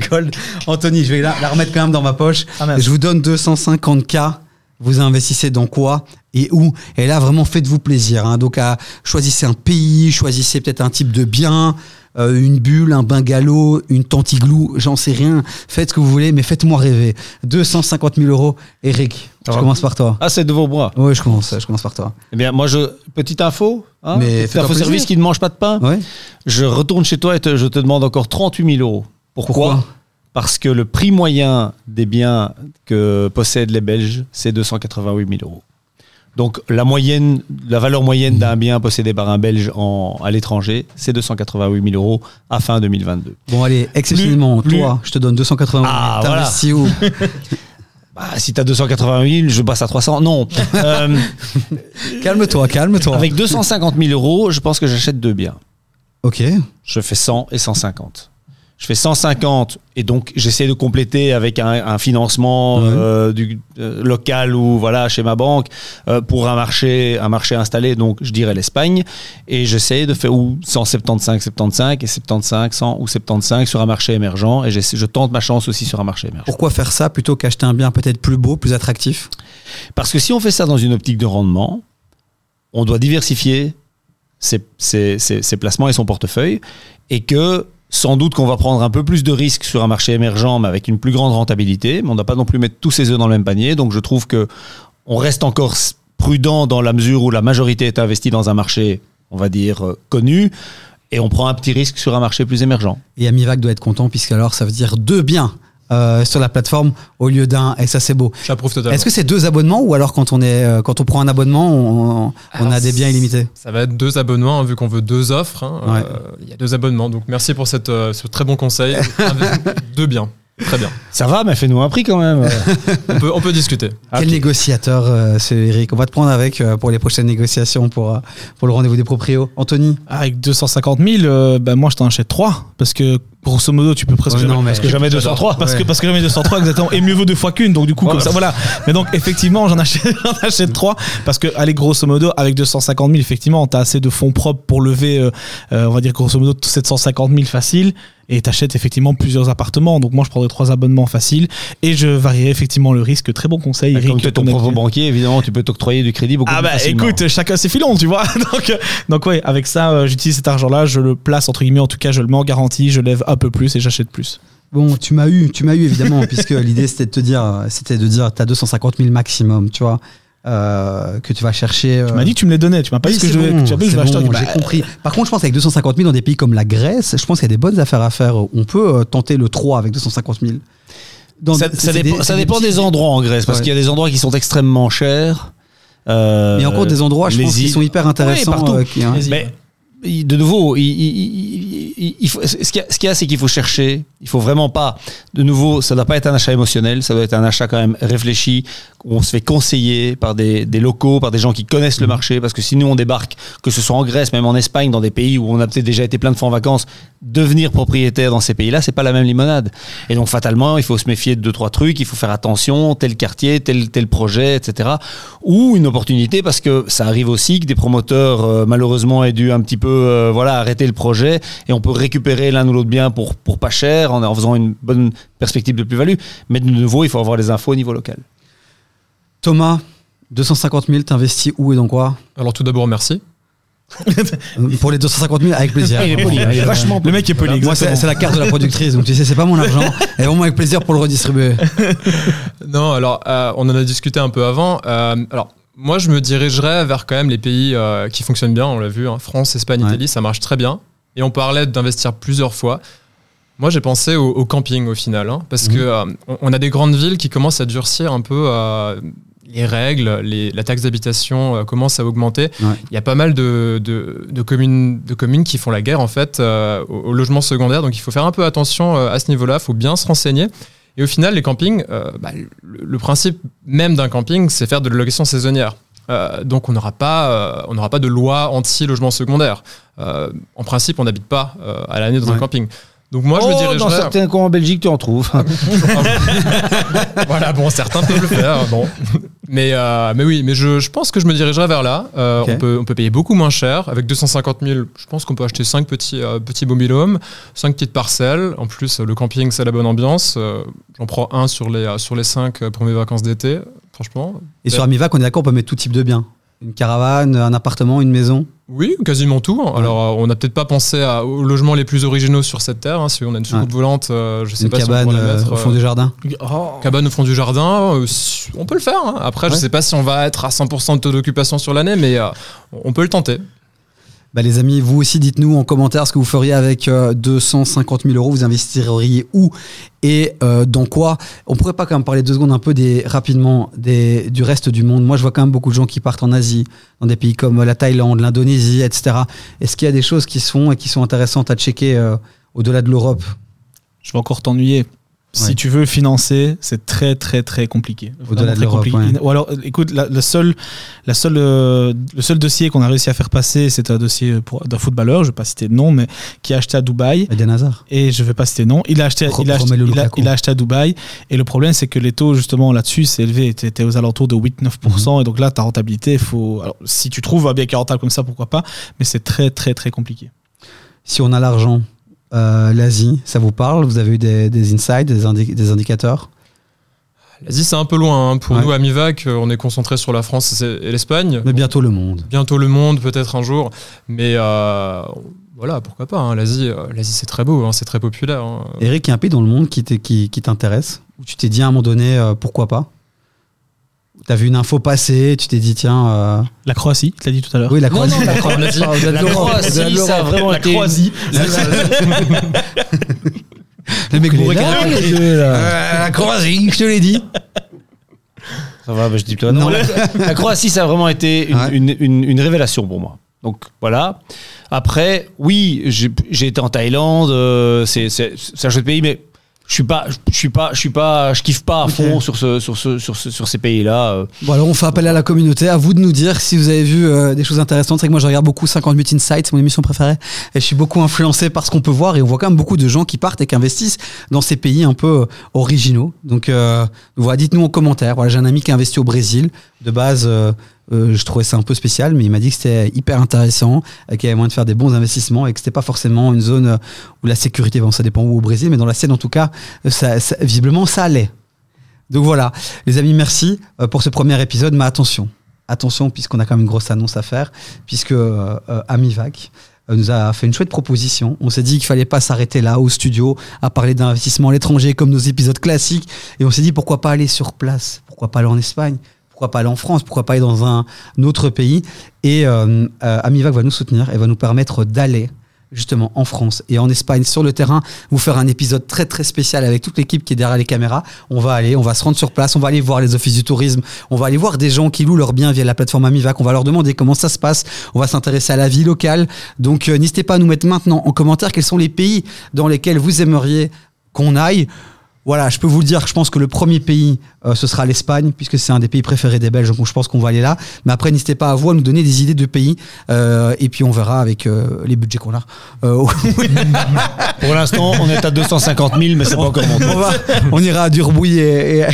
Gold. Anthony, je vais la, remettre quand même dans ma poche. Ah, je vous donne 250K. Vous investissez dans quoi et où Et là, vraiment, faites-vous plaisir. Hein. Donc, choisissez un pays, choisissez peut-être un type de bien. Euh, une bulle, un bungalow, une tantiglou, j'en sais rien. Faites ce que vous voulez, mais faites-moi rêver. 250 000 euros. Eric, je commence par toi. Ah, c'est de vos bras. Oui, je commence, je commence par toi. Eh bien, moi, je, petite info, hein, mais petite info service qui ne mange pas de pain. Je retourne chez toi et je te demande encore 38 000 euros. Pourquoi, Parce que le prix moyen des biens que possèdent les Belges, c'est 288 000 euros. Donc la moyenne, la valeur moyenne d'un bien possédé par un Belge en, à l'étranger, c'est 288 000 euros à fin 2022. Bon allez, exceptionnellement, toi, je te donne 288 000. Ah, voilà. où? Bah, si t'as 288 000, je passe à 300. Non. Euh, calme-toi, calme-toi. Avec 250 000 euros, je pense que j'achète deux biens. Ok. Je fais 100 et 150 je fais 150 et donc j'essaie de compléter avec un, financement euh, du, euh, local ou voilà chez ma banque euh, pour un marché un marché installé donc je dirais l'Espagne. Et j'essaie de faire ou 175 75 et 75 100 ou 75 sur un marché émergent. Et je tente ma chance aussi sur un marché émergent. Pourquoi faire ça plutôt qu'acheter un bien peut-être plus beau, plus attractif? Parce que si on fait ça dans une optique de rendement, on doit diversifier ses, ses placements et son portefeuille. Et que sans doute qu'on va prendre un peu plus de risques sur un marché émergent, mais avec une plus grande rentabilité. Mais on ne doit pas non plus mettre tous ses œufs dans le même panier. Donc je trouve que on reste encore prudent dans la mesure où la majorité est investie dans un marché, on va dire, euh, connu. Et on prend un petit risque sur un marché plus émergent. Et Amivac doit être content, puisqu'alors ça veut dire deux biens euh, sur la plateforme au lieu d'un et ça c'est beau. J'approuve totalement. Est-ce que c'est deux abonnements ou alors quand on est euh, quand on prend un abonnement on, on a des biens illimités? Ça va être deux abonnements hein, vu qu'on veut deux offres. Hein, euh, il y a deux abonnements donc merci pour cette, ce très bon conseil. deux biens. Très bien. Ça va, mais fais-nous un prix quand même. on, peut, on, peut, discuter. Quel négociateur, euh, c'est Eric? On va te prendre avec euh, pour les prochaines négociations pour, euh, pour le rendez-vous des proprios. Anthony? Avec 250 000, bah, moi je t'en achète 3. Parce que grosso modo, tu peux presque. non, parce que jamais 203. Parce, que, parce que jamais 203, exactement. Et mieux vaut deux fois qu'une. Donc du coup, comme ça, voilà. Mais donc effectivement, j'en achète, j'en achète 3. Parce que, allez, grosso modo, avec 250 000, effectivement, t'as assez de fonds propres pour lever, on va dire grosso modo, 750 000 facile et t'achètes effectivement plusieurs appartements. Donc moi, je prendrais trois abonnements faciles et je varierais effectivement le risque. Très bon conseil. Eric, comme tu es ton propre banquier, évidemment, tu peux t'octroyer du crédit beaucoup ah bah, Écoute, chacun ses filons, tu vois. donc, donc ouais, avec ça, euh, j'utilise cet argent-là, je le place entre guillemets, en tout cas, je le mets en garantie, je lève un peu plus et j'achète plus. Bon, tu m'as eu, tu m'as eu évidemment, puisque l'idée c'était de te dire, c'était de dire, t'as 250 000 maximum, tu vois. Euh, que tu vas chercher. Tu m'as dit que tu me les donnais, tu m'as pas dit que je, bon, tu je vais acheter. J'ai compris. Par contre, je pense qu'avec 250 000 dans des pays comme la Grèce, je pense qu'il y a des bonnes affaires à faire. On peut euh, tenter le 3 avec 250 000. ça, dépend, des, endroits en Grèce, parce qu'il y a des endroits qui sont extrêmement chers. Euh, Mais encore des endroits, je pense, qui sont hyper intéressants. partout. Mais de nouveau, il, ce qu'il y a, c'est qu'il faut chercher. Il faut vraiment pas. De nouveau, ça ne doit pas être un achat émotionnel. Ça doit être un achat quand même réfléchi. On se fait conseiller par des, locaux, par des gens qui connaissent le marché. Parce que si nous on débarque, que ce soit en Grèce, même en Espagne, dans des pays où on a peut-être déjà été plein de fois en vacances, devenir propriétaire dans ces pays-là, c'est pas la même limonade. Et donc fatalement, il faut se méfier de deux trois trucs. Il faut faire attention, tel quartier, tel tel projet, etc. Ou une opportunité parce que ça arrive aussi que des promoteurs euh, malheureusement aient dû un petit peu euh, voilà, arrêter le projet et on peut récupérer l'un ou l'autre bien pour, pour pas cher en, en faisant une bonne perspective de plus-value. Mais de nouveau, il faut avoir les infos au niveau local. Thomas, 250 000, t'investis où et dans quoi? Alors tout d'abord, merci. pour les 250 000 avec plaisir. Il est poli, il est vachement Le mec est poli. Moi, c'est la carte de la productrice, donc tu sais, c'est pas mon argent. Et vraiment avec plaisir pour le redistribuer. Non, alors, euh, on en a discuté un peu avant. Euh, alors, moi, je me dirigerais vers quand même les pays euh, qui fonctionnent bien. On l'a vu, hein, France, Espagne, Italie, ça marche très bien. Et on parlait d'investir plusieurs fois. Moi, j'ai pensé au, camping au final, hein, parce que euh, on a des grandes villes qui commencent à durcir un peu euh, les règles, la taxe d'habitation commence à augmenter. Il y a pas mal de, communes, de communes qui font la guerre en fait au, logement secondaire, donc il faut faire un peu attention à ce niveau-là. Il faut bien se renseigner. Et au final, les campings, euh, bah, le, principe même d'un camping, c'est faire de la location saisonnière. Euh, donc on n'aura pas, euh, on n'aura pas de loi anti-logement secondaire. en principe, on n'habite pas à l'année dans un camping. Donc moi, je me oh, dirais. Dans certains coins en Belgique, tu en trouves. voilà, bon, certains peuvent le faire. Bon. Mais, euh, mais oui, mais je, je, pense que je me dirigerai vers là. Euh, on, peut, on peut payer beaucoup moins cher. Avec 250 000, je pense qu'on peut acheter 5 petits, euh, petits mobilhomes, 5 petites parcelles. En plus, le camping, c'est la bonne ambiance. Euh, j'en prends un sur les, sur les 5 pour mes vacances d'été, franchement. Et sur Amivac, on est d'accord, on peut mettre tout type de biens une caravane, un appartement, une maison Oui, quasiment tout. Alors, euh, on n'a peut-être pas pensé aux logements les plus originaux sur cette terre. Hein. Si on a une soucoupe volante, euh, je sais une pas cabane si on mettre, au fond du jardin. Oh. Cabane au fond du jardin, euh, on peut le faire. Hein. Après, je sais pas si on va être à 100% de taux d'occupation sur l'année, mais on peut le tenter. Bah, les amis, vous aussi, dites-nous en commentaire ce que vous feriez avec 250 euh, 000 euros. Vous investiriez où et euh, dans quoi? On pourrait pas quand même parler deux secondes un peu rapidement des, du reste du monde. Moi, je vois quand même beaucoup de gens qui partent en Asie, dans des pays comme la Thaïlande, l'Indonésie, etc. Est-ce qu'il y a des choses qui sont et qui sont intéressantes à checker euh, au-delà de l'Europe? Je vais encore t'ennuyer. Si tu veux financer, c'est très très très compliqué. Très compliqué. Ou alors, écoute, la, le, seul, la seule, euh, le seul dossier qu'on a réussi à faire passer, c'est un dossier d'un footballeur, je ne vais pas citer de nom, mais qui a acheté à Dubaï. Eden Hazard. Et je ne vais pas citer de nom. Il a acheté, il a acheté, il a, acheté à Dubaï. Et le problème, c'est que les taux, justement, là-dessus, c'est élevé. Tu étais aux alentours de 8-9%. Mhm. Et donc là, ta rentabilité, il faut. Alors, si tu trouves un bien qui est rentable comme ça, pourquoi pas? Mais c'est très très très compliqué. Si on a l'argent, euh, L'Asie, ça vous parle? Vous avez eu des, des insights, des, des indicateurs? L'Asie, c'est un peu loin. Hein. Pour nous, à Mivac, euh, on est concentré sur la France et l'Espagne. Mais bientôt le monde. Bientôt le monde, peut-être un jour. Mais euh, voilà, pourquoi pas. Hein. L'Asie, l'Asie c'est très beau, hein. c'est très populaire. Eric, il y a un pays dans le monde qui t'intéresse? Où tu t'es dit à un moment donné, pourquoi pas? T'as vu une info passer, tu t'es dit tiens. Euh, la Croatie, tu l'as dit tout à l'heure. Oui, la Croatie. Non, non, la, Croatie, la, Croatie, ça a vraiment la été. Croatie. Le mec bourré euh, La Croatie, je te l'ai dit. Ça va, bah, je dis toi non. la, Croatie, ça a vraiment été une, une, une, révélation pour moi. Donc voilà. Après, oui, j'ai été en Thaïlande, euh, c'est un jeu de pays, mais je suis pas je suis pas je suis pas je kiffe pas à fond sur ce sur ce sur sur ces pays là euh. bon alors on fait appel à la communauté à vous de nous dire si vous avez vu euh, des choses intéressantes. C'est que moi je regarde beaucoup 58 Insights c'est mon émission préférée et je suis beaucoup influencé par ce qu'on peut voir et on voit quand même beaucoup de gens qui partent et qui investissent dans ces pays un peu euh, originaux. Donc voilà dites-nous en commentaire. Voilà j'ai un ami qui a investi au Brésil de base euh, je trouvais ça un peu spécial, mais il m'a dit que c'était hyper intéressant, euh, qu'il y avait moyen de faire des bons investissements et que c'était pas forcément une zone euh, où la sécurité, bon, ça dépend où au Brésil, mais dans la scène en tout cas, visiblement, ça allait. Donc voilà, les amis, merci pour ce premier épisode, mais attention, attention, puisqu'on a quand même une grosse annonce à faire, puisque Amivac nous a fait une chouette proposition. On s'est dit qu'il fallait pas s'arrêter là au studio à parler d'investissement à l'étranger comme nos épisodes classiques, et on s'est dit pourquoi pas aller sur place, pourquoi pas aller en Espagne, pourquoi pas aller en France, pourquoi pas aller dans un autre pays. Et euh, euh, Amivac va nous soutenir et va nous permettre d'aller justement en France et en Espagne sur le terrain, vous faire un épisode très très spécial avec toute l'équipe qui est derrière les caméras. On va aller, on va se rendre sur place, on va aller voir les offices du tourisme, on va aller voir des gens qui louent leurs biens via la plateforme Amivac, on va leur demander comment ça se passe, on va s'intéresser à la vie locale. Donc euh, n'hésitez pas à nous mettre maintenant en commentaire quels sont les pays dans lesquels vous aimeriez qu'on aille. Voilà, je peux vous le dire, je pense que le premier pays, euh, ce sera l'Espagne, puisque c'est un des pays préférés des Belges, donc je pense qu'on va aller là. Mais après, n'hésitez pas à vous à nous donner des idées de pays, euh, et puis on verra avec euh, les budgets qu'on a. Pour l'instant, on est à 250 000, mais c'est pas encore monté. On, ira à Durbouille et, à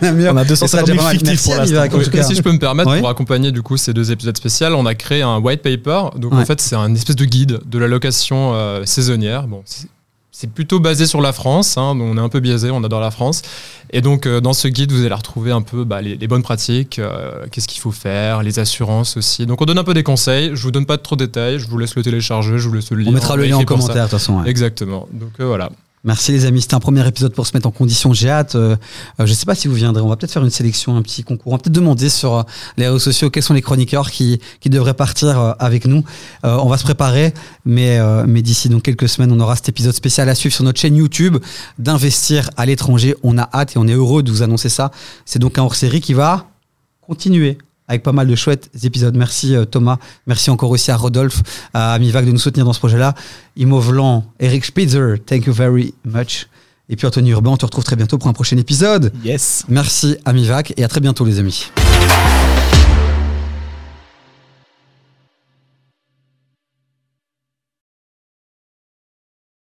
Namur. On a 250 000 fictifs pour l'instant. Si je peux me permettre, pour accompagner du coup ces deux épisodes spéciaux, on a créé un white paper. Donc en fait, c'est un espèce de guide de la location saisonnière. Bon, c'est plutôt basé sur la France, hein, on est un peu biaisé, on adore la France. Et donc euh, dans ce guide, vous allez retrouver un peu bah, les, bonnes pratiques, euh, qu'est-ce qu'il faut faire, les assurances aussi. Donc on donne un peu des conseils, je vous donne pas trop de détails, je vous laisse le télécharger, je vous laisse le lire. On mettra le lien en commentaire de toute façon. Exactement, donc euh, voilà. Merci les amis, c'était un premier épisode pour se mettre en condition. J'ai hâte. Euh, euh, je ne sais pas si vous viendrez. On va peut-être faire une sélection, un petit concours. On va peut-être demander sur euh, les réseaux sociaux quels sont les chroniqueurs qui, qui devraient partir avec nous. on va se préparer, mais, mais d'ici donc quelques semaines, on aura cet épisode spécial à suivre sur notre chaîne YouTube d'investir à l'étranger. On a hâte et on est heureux de vous annoncer ça. C'est donc un hors-série qui va continuer avec pas mal de chouettes épisodes. Merci euh, Thomas, merci encore aussi à Rodolphe, à Amivac de nous soutenir dans ce projet-là. Imo Vlan, Eric Spitzer, thank you very much. Et puis Anthony Urbain, on te retrouve très bientôt pour un prochain épisode. Yes. Merci Amivac et à très bientôt les amis.